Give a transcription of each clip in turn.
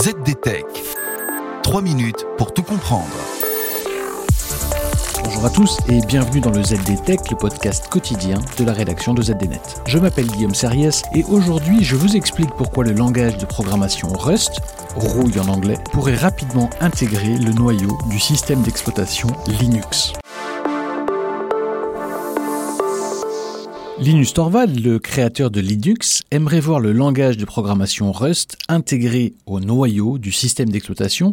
ZDTech. 3 minutes pour tout comprendre. Bonjour à tous et bienvenue dans le ZDTech, le podcast quotidien de la rédaction de ZDNet. Je m'appelle Guillaume Serriès et aujourd'hui je vous explique pourquoi le langage de programmation Rust, rouille en anglais, pourrait rapidement intégrer le noyau du système d'exploitation Linux. Linus Torvald, le créateur de Linux, aimerait voir le langage de programmation Rust intégré au noyau du système d'exploitation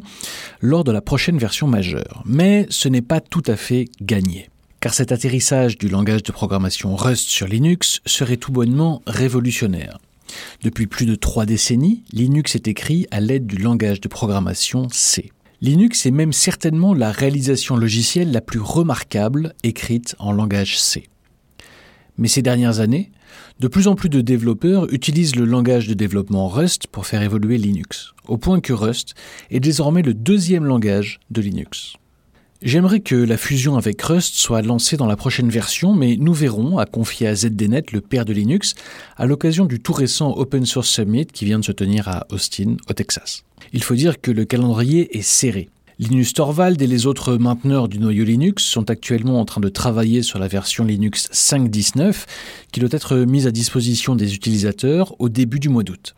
lors de la prochaine version majeure. Mais ce n'est pas tout à fait gagné. Car cet atterrissage du langage de programmation Rust sur Linux serait tout bonnement révolutionnaire. Depuis plus de trois décennies, Linux est écrit à l'aide du langage de programmation C. Linux est même certainement la réalisation logicielle la plus remarquable écrite en langage C. Mais ces dernières années, de plus en plus de développeurs utilisent le langage de développement Rust pour faire évoluer Linux, au point que Rust est désormais le deuxième langage de Linux. J'aimerais que la fusion avec Rust soit lancée dans la prochaine version, mais nous verrons, a confié à ZDNet le père de Linux, à l'occasion du tout récent Open Source Summit qui vient de se tenir à Austin, au Texas. Il faut dire que le calendrier est serré. Linus Torvald et les autres mainteneurs du noyau Linux sont actuellement en train de travailler sur la version Linux 5.19 qui doit être mise à disposition des utilisateurs au début du mois d'août.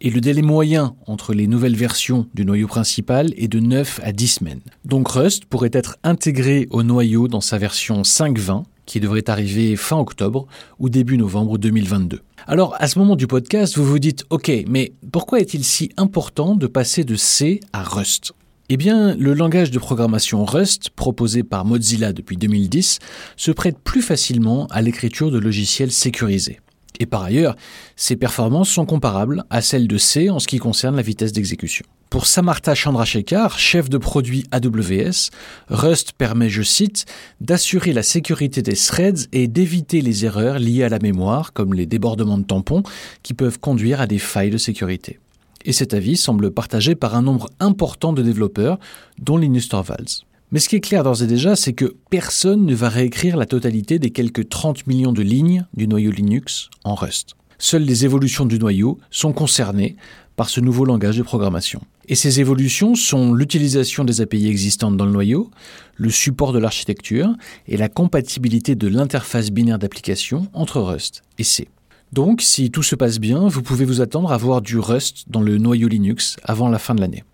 Et le délai moyen entre les nouvelles versions du noyau principal est de 9 à 10 semaines. Donc Rust pourrait être intégré au noyau dans sa version 5.20 qui devrait arriver fin octobre ou début novembre 2022. Alors à ce moment du podcast, vous vous dites OK, mais pourquoi est-il si important de passer de C à Rust? Eh bien, le langage de programmation Rust, proposé par Mozilla depuis 2010, se prête plus facilement à l'écriture de logiciels sécurisés. Et par ailleurs, ses performances sont comparables à celles de C en ce qui concerne la vitesse d'exécution. Pour Samartha Chandrasekhar, chef de produit AWS, Rust permet, je cite, d'assurer la sécurité des threads et d'éviter les erreurs liées à la mémoire, comme les débordements de tampons, qui peuvent conduire à des failles de sécurité et cet avis semble partagé par un nombre important de développeurs, dont Linus Torvalds. Mais ce qui est clair d'ores et déjà, c'est que personne ne va réécrire la totalité des quelques 30 millions de lignes du noyau Linux en Rust. Seules les évolutions du noyau sont concernées par ce nouveau langage de programmation. Et ces évolutions sont l'utilisation des API existantes dans le noyau, le support de l'architecture et la compatibilité de l'interface binaire d'application entre Rust et C. Donc, si tout se passe bien, vous pouvez vous attendre à voir du Rust dans le noyau Linux avant la fin de l'année.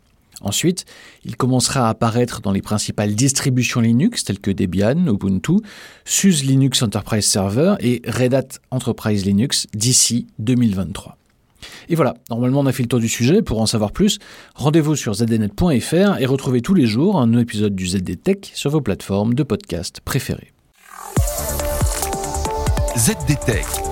Ensuite, il commencera à apparaître dans les principales distributions Linux telles que Debian, Ubuntu, SUSE Linux Enterprise Server et Red Hat Enterprise Linux d'ici 2023. Et voilà, normalement on a fait le tour du sujet. Pour en savoir plus, rendez-vous sur zdnet.fr et retrouvez tous les jours un nouvel épisode du ZD Tech sur vos plateformes de podcast préférées. ZD Tech